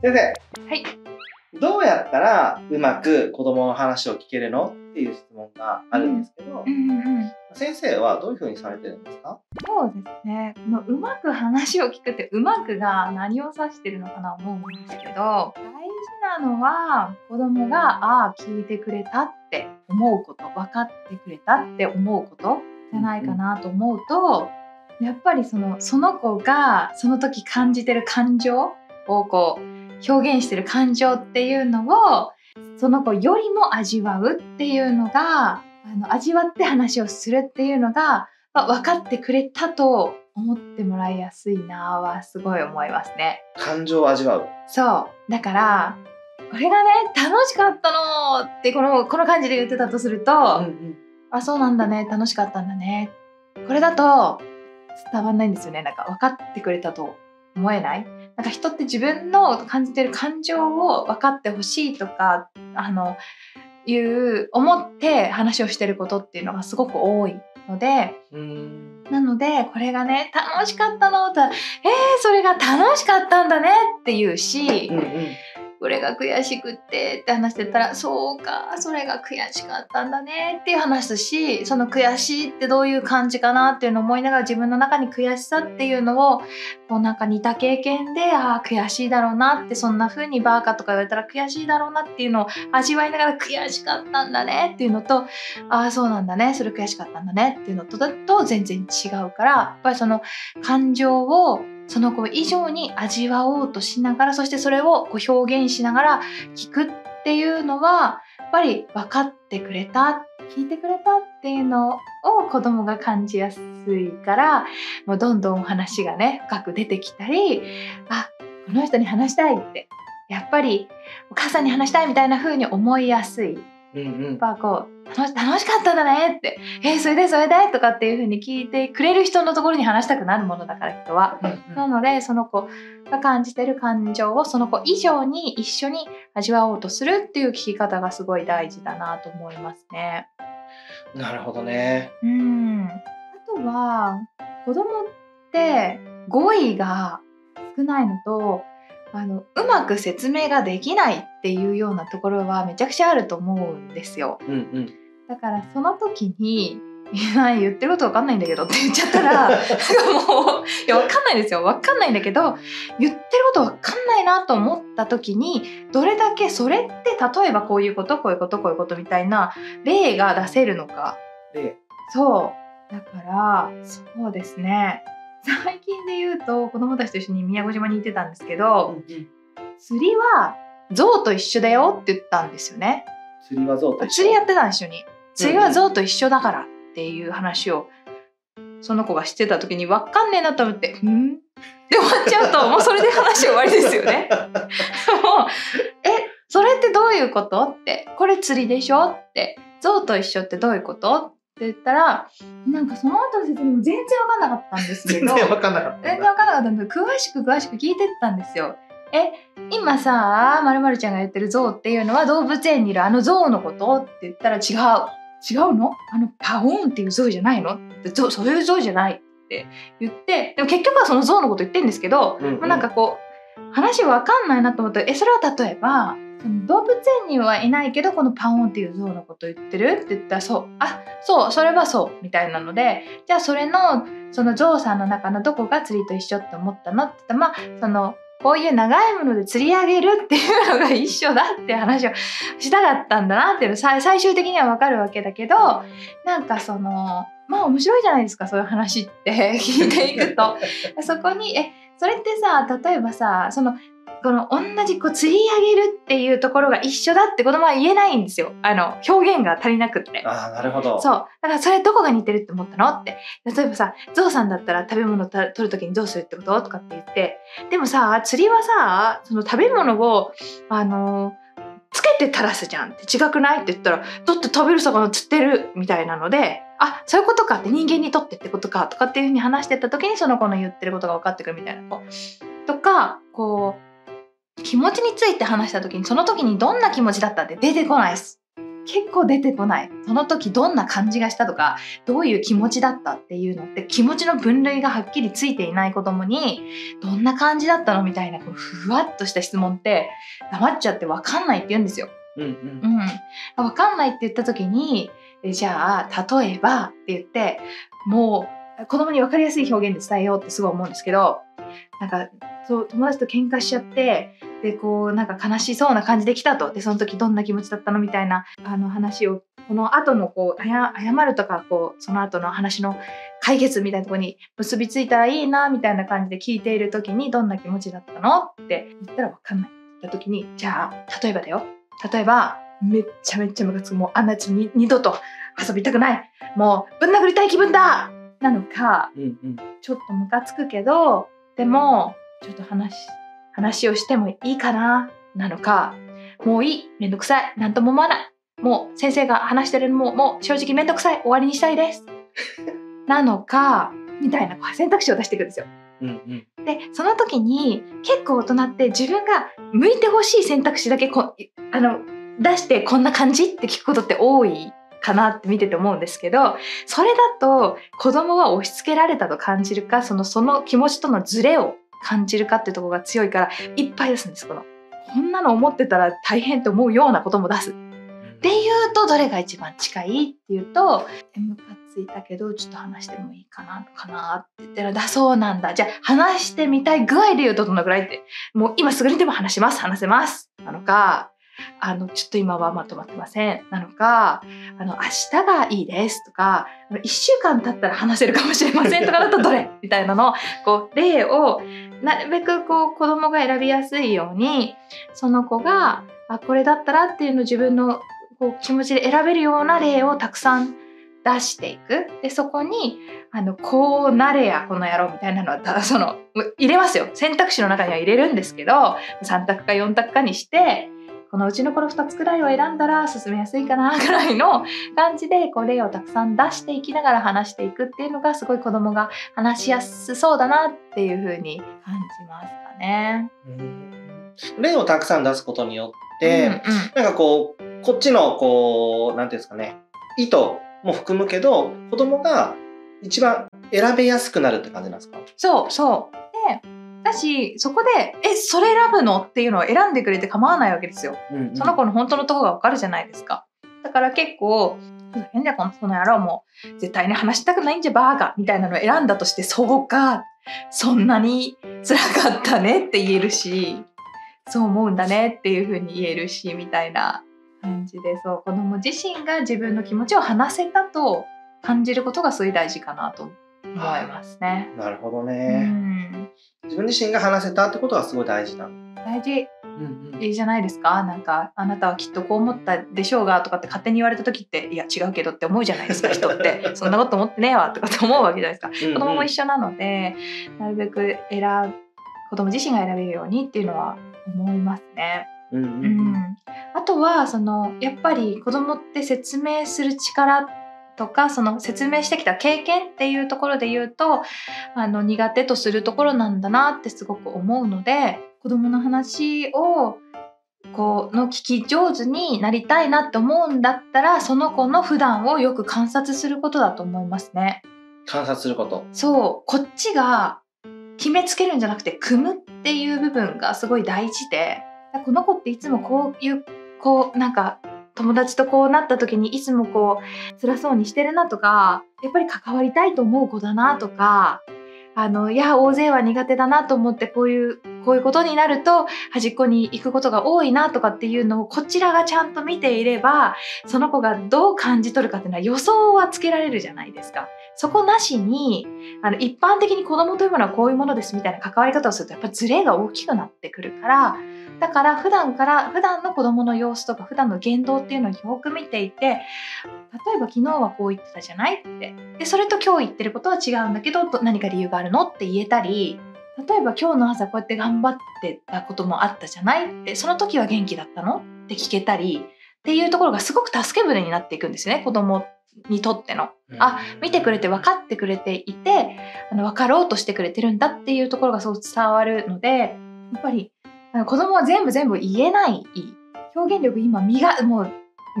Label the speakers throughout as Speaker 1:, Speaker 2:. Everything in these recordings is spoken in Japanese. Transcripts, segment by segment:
Speaker 1: 先生。
Speaker 2: はい。
Speaker 1: どうやったらうまく子供の話を聞けるの？っていう質問があるんですけど、
Speaker 2: うんうんうん。
Speaker 1: 先生はどういうふうにされてるんですか？
Speaker 2: そうですね。このうまく話を聞くってうまくが何を指してるのかな思うんですけど、大事なのは子供がああ聞いてくれたって思うこと、分かってくれたって思うことじゃないかなと思うと、やっぱりそのその子がその時感じてる感情をこう表現してる感情っていうのをその子よりも味わうっていうのがあの味わって話をするっていうのが、まあ、分かってくれたと思ってもらいやすいなはすごい思いますね。
Speaker 1: 感情を味わう。
Speaker 2: そう。だからこれがね楽しかったのってこのこの感じで言ってたとすると、
Speaker 1: うん。
Speaker 2: あそうなんだね楽しかったんだね。これだと伝わんないんですよね。なんか分かってくれたと思えないなんか人って自分の感じてる感情を分かってほしいとかあのいう思って話をしてることっていうのがすごく多いので
Speaker 1: うん。
Speaker 2: なのでこれがね楽しかったのってえー、それが楽しかったんだねって言うし、
Speaker 1: うんうん。
Speaker 2: これが悔しくってって話してたらそうかそれが悔しかったんだねっていう話すしその悔しいってどういう感じかなっていうのを思いながら自分の中に悔しさっていうのをこうなんか似た経験でああ悔しいだろうなってそんな風にバーカとか言われたら悔しいだろうなっていうのを味わいながら悔しかったんだねっていうのとああそうなんだねそれ悔しかったんだねっていうのとだと全然違うからやっぱりその感情をその子以上に味わおうとしながらそしてそれをこう表現しながら聞くっていうのはやっぱり分かってくれた聞いてくれたっていうのを子供が感じやすいからもうどんどん話がね深く出てきたりあこの人に話したいってやっぱりお母さんに話したいみたいな風に思いやすい
Speaker 1: うんうん
Speaker 2: やっ。ぱこう楽しかったんだねって「えーそれでそれで?」とかっていう風に聞いてくれる人のところに話したくなるものだから人は。なのでその子が感じてる感情をその子以上に一緒に味わおうとするっていう聞き方がすごい大事だなと思いますね。
Speaker 1: なるほどね。
Speaker 2: うんあとは子供って語彙が少ないのとあのうまく説明ができないっていうようなところはめちゃくちゃあると思うんですよ。
Speaker 1: うんうん。
Speaker 2: だからその時に「い や言ってることわかんないんだけど」って言っちゃったら もういやわかんないですよ。わかんないんだけど言ってることわかんないなと思った時にどれだけそれって例えばこういうことこういうことこういうことみたいな例が出せるのか。
Speaker 1: で、
Speaker 2: そう。だからそうですね。最近で言うと子供たちと一緒に宮古島に行ってたんですけど釣りは象と一緒だよって言ったんですよね。
Speaker 1: 釣りは象と一緒。
Speaker 2: 釣りやってたん一緒に釣りは象と一緒だからっていう話をその子がしてた時に分かんねえなと思って「ん?」で終わっちゃうともうそれで話終わりですよね。もうえそれってどういうこと？ってこれ釣りでしょ？って象と一緒ってどういうこと？って言ったらなんかその後の説明も全然分かんなかったんですけど
Speaker 1: 全然わかんなかった。
Speaker 2: 全然分かんなかったんで詳しく詳しく聞いてったんですよ。え今さまるまるちゃんが言ってる象っていうのは動物園にいるあの象のこと？って言ったら違う違うの？あのパオーンっていう象じゃないの？って象そういう象じゃないって言ってでも結局はその象のこと言ってるんですけど、
Speaker 1: うんうん。
Speaker 2: まあなんかこう話分かんないなと思ってえそれは例えば動物園にはいないけどこのパオーンっていう象のこと言ってるって言ったらそうあそうそれはそうみたいなのでじゃあそれのそのゾウさんの中のどこが釣りと一緒って思ったのって言ったらまあそのこういう長いもので釣り上げるっていうのが一緒だって話をしたかったんだなっていうの最終的にはわかるわけだけどなんかそのまあ面白いじゃないですかそういう話って。聞いていくと。そこにえそれってさ例えばさそのこの同じこう釣り上げるっていうところが一緒だって子供は言えないんですよ。あの表現が足りなくって。
Speaker 1: ああ、なるほど。
Speaker 2: そう。だからそれどこが似てるって思ったのって。例えばさゾウさんだったら食べ物た取る時にどうするってこととかって言って。でもさ釣りはさその食べ物をあのつけて垂らすじゃんって違くないって言ったらだって食べる魚釣ってるみたいなのであそういうことかって人間にとってってことかとかっていうふうに話してた時にその子の言ってることが分かってくるみたいな子。とかこう気持ちについて話した時にその時にどんな気持ちだったって出てこないです。結構出てこない。その時どんな感じがしたとかどういう気持ちだったっていうのって気持ちの分類がはっきりついていない子供にどんな感じだったのみたいなこうふわっとした質問って黙っちゃって分かんないって言うんですよ。
Speaker 1: うんうん。
Speaker 2: うん、分かんないって言った時にえじゃあ例えばって言ってもう子供に分かりやすい表現で伝えようってすごい思うんですけどなんかそう友達と喧嘩しちゃってでこうなんか悲しそうな感じで来たと。でその時どんな気持ちだったのみたいなあの話をこの後のこう謝謝るとかこうその後の話の解決みたいなところに結びついたらいいなみたいな感じで聞いている時にどんな気持ちだったのって言ったら分かんない。って言った時にじゃあ例えばだよ。例えばめっちゃめっちゃムカつく。もうあんなやつに二度と遊びたくない。もうぶん殴りたい気分だ。なのか
Speaker 1: うんうん。
Speaker 2: ちょっとムカつくけどでもちょっと話話をしてもいいかななのかもういいめんどくさいなんとも思わない。もう先生が話してるのももう正直めんどくさい終わりにしたいです。なのかみたいな選択肢を出していくんですよ。
Speaker 1: うんうん。
Speaker 2: でその時に結構大人って自分が向いてほしい選択肢だけこあの出してこんな感じって聞くことって多いかなって見てて思うんですけどそれだと子供は押し付けられたと感じるかそのその気持ちとのズレを感じるかってとこが強いからいっぱい出すんですこの。こんなの思ってたら大変と思うようなことも出す。っていうとどれが一番近いっていうと「ムカついたけどちょっと話してもいいかなかな」って言ったら「だそうなんだ。じゃあ話してみたい具合で言うとどのぐらい?」ってもう今すぐにでも話します。話せます。なのかあのちょっと今はまとまってません。なのかあの明日がいいですとか1週間経ったら話せるかもしれませんとかだとどれみたいなの こう例をなるべくこう子供が選びやすいようにその子があこれだったらっていうのを自分のこう気持ちで選べるような例をたくさん出していく。でそこにあのこうなれやこの野郎みたいなのはただその入れますよ。選択肢の中には入れるんですけど3択か4択かにしてこのうちのこの2つくらいを選んだら進めやすいかな ぐらいの感じでこう例をたくさん出していきながら話していくっていうのがすごい子供が話しやすそうだなっていう風に感じますかね。
Speaker 1: うん例をたくさん出すことによって、
Speaker 2: うんうん
Speaker 1: なんかこうこっちのこうなんていうんですかね意図も含むけど子供が一番選べやすくなるって感じなんですか？
Speaker 2: そうそう。でだしそこで「えそれ選ぶの?」っていうのを選んでくれて構わないわけですよ。
Speaker 1: うんうん
Speaker 2: その子の本当のとこがわかるじゃないですか。だから結構「ふざけんじゃこの野郎もう絶対に話したくないんじゃバーカ」みたいなのを選んだとしてそうかそんなに辛かったねって言えるしそう思うんだねっていうふうに言えるしみたいな感じでそう子供自身が自分の気持ちを話せたと感じることがすごい大事かなと思い。ますね。
Speaker 1: なるほど
Speaker 2: う
Speaker 1: ね、
Speaker 2: ん。
Speaker 1: 自分自身が話せたってことはすごい大事なの。
Speaker 2: 大事。
Speaker 1: うんうん。
Speaker 2: いいじゃないですか。なんかあなたはきっとこう思ったでしょうがとかって勝手に言われた時っていや違うけどって思うじゃないですか 人って。そんなこと思ってねえわとかって思うわけじゃないですか。子供も一緒なのでなるべく選子供自身が選べるようにっていうのは思いますね。
Speaker 1: うんうん
Speaker 2: う
Speaker 1: うん
Speaker 2: ん、あとはそのやっぱり子供って説明する力とかその説明してきた経験っていうところで言うとあの苦手とするところなんだなってすごく思うので子供の話をこうの聞き上手になりたいなって思うんだったらその子の普段をよく観察することだと思いますね。
Speaker 1: 観察すること。
Speaker 2: そうこっちが決めつけるんじゃなくて組むっていう部分がすごい大事でこの子っていつもこういうこうなんか友達とこうなった時にいつもこう辛そうにしてるなとかやっぱり関わりたいと思う子だなとかあのいや大勢は苦手だなと思ってこういうこういうことになると端っこに行くことが多いなとかっていうのをこちらがちゃんと見ていればその子がどう感じ取るかっていうのは予想はつけられるじゃないですか。そこなしにあの一般的に子供というものはこういうものですみたいな関わり方をするとやっぱズレが大きくなってくるからだから普段から普段の子供の様子とか普段の言動っていうのをよく見ていて例えば昨日はこう言ってたじゃないってでそれと今日言ってることは違うんだけど何か理由があるのって言えたり例えば今日の朝こうやって頑張ってたこともあったじゃない？ってその時は元気だったの？って聞けたりっていうところがすごく助け舟になっていくんですよね子供にとっての。あ見てくれて分かってくれていてあの分かろうとしてくれてるんだっていうところがそう伝わるのでやっぱり子供は全部全部言えない表現力今磨もう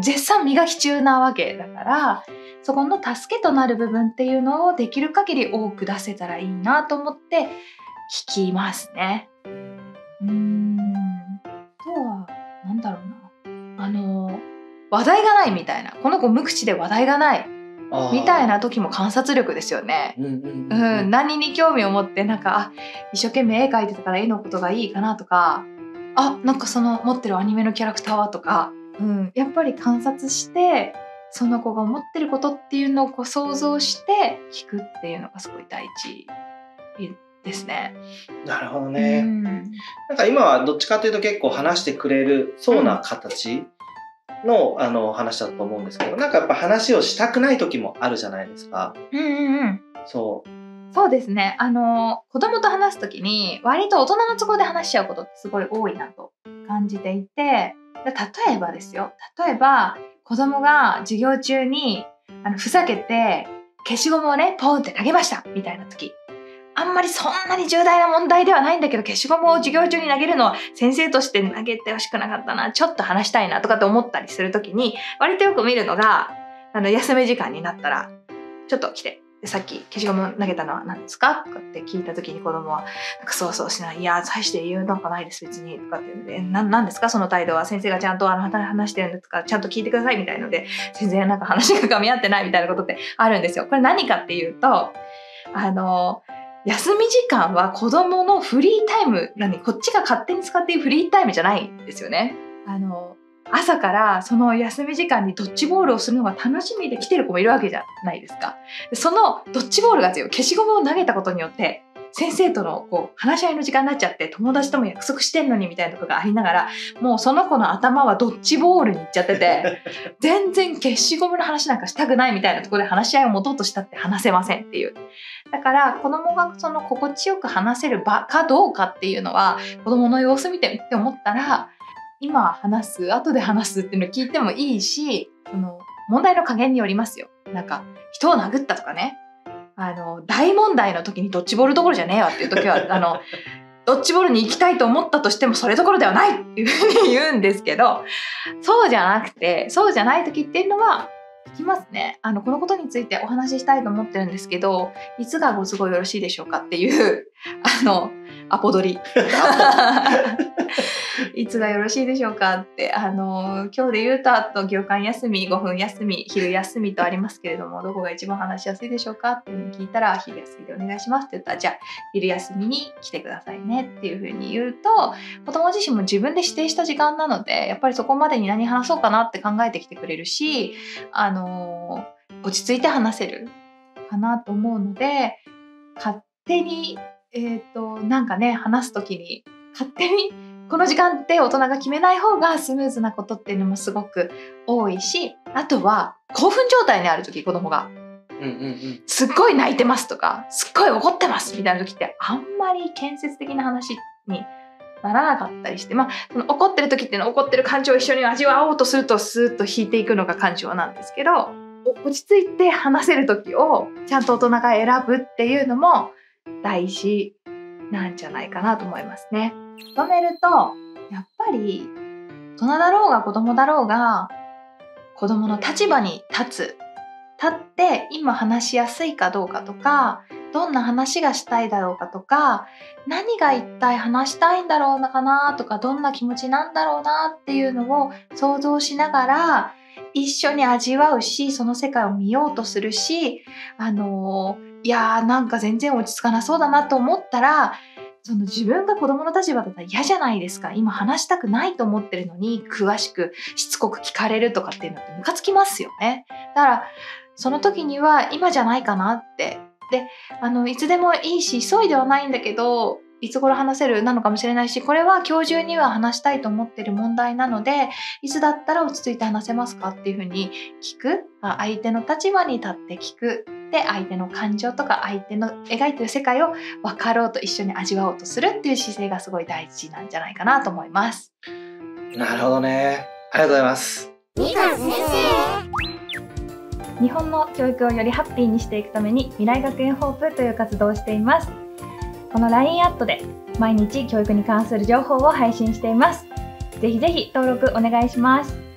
Speaker 2: 絶賛磨き中なわけだからそこの助けとなる部分っていうのをできる限り多く出せたらいいなと思って聞きますね。うーん。あとはなんだろうな。あの話題がないみたいな。この子無口で話題がない。みたいな時も観察力ですよね。
Speaker 1: うんうん
Speaker 2: う
Speaker 1: うん。
Speaker 2: ん、何に興味を持ってなんかあ一生懸命絵描いてたから絵のことがいいかなとかあなんかその持ってるアニメのキャラクターはとか、うん、やっぱり観察してその子が思ってることっていうのをこう想像して聞くっていうのがすごい大事ですね。
Speaker 1: なるほど
Speaker 2: う
Speaker 1: ね。
Speaker 2: ん
Speaker 1: なんか今はどっちかというと結構話してくれるそうな形の,、あの話だと思うんですけどなんかやっぱ話をしたくない時もあるじゃないですか。
Speaker 2: うんうんうん
Speaker 1: そう
Speaker 2: そうですね。あの、子供と話すときに、割と大人の都合で話しちゃうことってすごい多いなと感じていて、で例えばですよ。例えば、子供が授業中に、あの、ふざけて、消しゴムをね、ポンって投げましたみたいな時。あんまりそんなに重大な問題ではないんだけど、消しゴムを授業中に投げるのは先生として投げてほしくなかったな、ちょっと話したいなとかって思ったりするときに、割とよく見るのが、あの、休み時間になったら、ちょっと来て、さっき消しゴム投げたのは何ですか？とかって聞いた時に子供はなんかそうそうしない。いや大して言うなんかないです別にとかって言うのでな何ですか？その態度は？先生がちゃんとあの話してるんですか？ちゃんと聞いてくださいみたいので全然なんか話が噛み合ってないみたいなことってあるんですよ。これ何かっていうとあの休み時間は子供のフリータイム何こっちが勝手に使っているフリータイムじゃないんですよね。あの朝からその休み時間にドッジボールをするのが楽しみで来てる子もいるわけじゃないですか。でそのドッジボールが強い消しゴムを投げたことによって先生とのこう話し合いの時間になっちゃって友達とも約束してんのにみたいなとこがありながらもうその子の頭はドッジボールに行っちゃってて 全然消しゴムの話なんかしたくないみたいなところで話し合いを持とうとしたって話せませんっていう。だから子供がその心地よく話せる場かどうかっていうのは子供の様子見てって思ったら今話す後で話すっていうのを聞いてもいいしその問題の加減によりますよ。なんか人を殴ったとかねあの大問題の時にドッジボールどころじゃねえわっていう時は あのドッジボールに行きたいと思ったとしてもそれどころではないっていうふうに言うんですけどそうじゃなくてそうじゃない時っていうのは聞きますね。あのこのことについてお話ししたいと思ってるんですけどいつがご都合よろしいでしょうかっていうあのアポ取り。いつがよろしいでしょうかってあの今日で言うとあと業間休み5分休み昼休みとありますけれどもどこが一番話しやすいでしょうかって聞いたら昼休みでお願いしますって言ったらじゃあ昼休みに来てくださいねっていうふうに言うと子供自身も自分で指定した時間なのでやっぱりそこまでに何話そうかなって考えてきてくれるしあの落ち着いて話せるかなと思うので勝手にえっ、となんかね話す時に勝手にこの時間って大人が決めない方がスムーズなことっていうのもすごく多いしあとは興奮状態にある時子供が。
Speaker 1: うんうんうん。
Speaker 2: すっごい泣いてますとかすっごい怒ってますみたいな時ってあんまり建設的な話にならなかったりしてまあその怒ってる時っていうのは怒ってる感情を一緒に味わおうとするとスーッと引いていくのが感情なんですけどお落ち着いて話せる時をちゃんと大人が選ぶっていうのも大事なんじゃないかなと思いますね。まとめるとやっぱり大人だろうが子供だろうが子供の立場に立つ立って今話しやすいかどうかとかどんな話がしたいだろうかとか何が一体話したいんだろうなかなとかどんな気持ちなんだろうなっていうのを想像しながら一緒に味わうしその世界を見ようとするしあのいやーなんか全然落ち着かなそうだなと思ったらその自分が子供の立場だったら嫌じゃないですか。今話したくないと思ってるのに詳しくしつこく聞かれるとかっていうのってムカつきますよね。だからその時には今じゃないかなって。であのいつでもいいし急いではないんだけどいつ頃話せるなのかもしれないしこれは今日中には話したいと思ってる問題なのでいつだったら落ち着いて話せますかっていうふうに聞く。あ相手の立場に立って聞く。で相手の感情とか相手の描いてる世界を分かろうと一緒に味わおうとするっていう姿勢がすごい大事なんじゃないかなと思います。
Speaker 1: なるほどね。ありがとうございます。
Speaker 2: 日本の教育をよりハッピーにしていくために未来学園ホープという活動をしていますこの LINE アットで毎日教育に関する情報を配信しています。ぜひぜひ登録お願いします。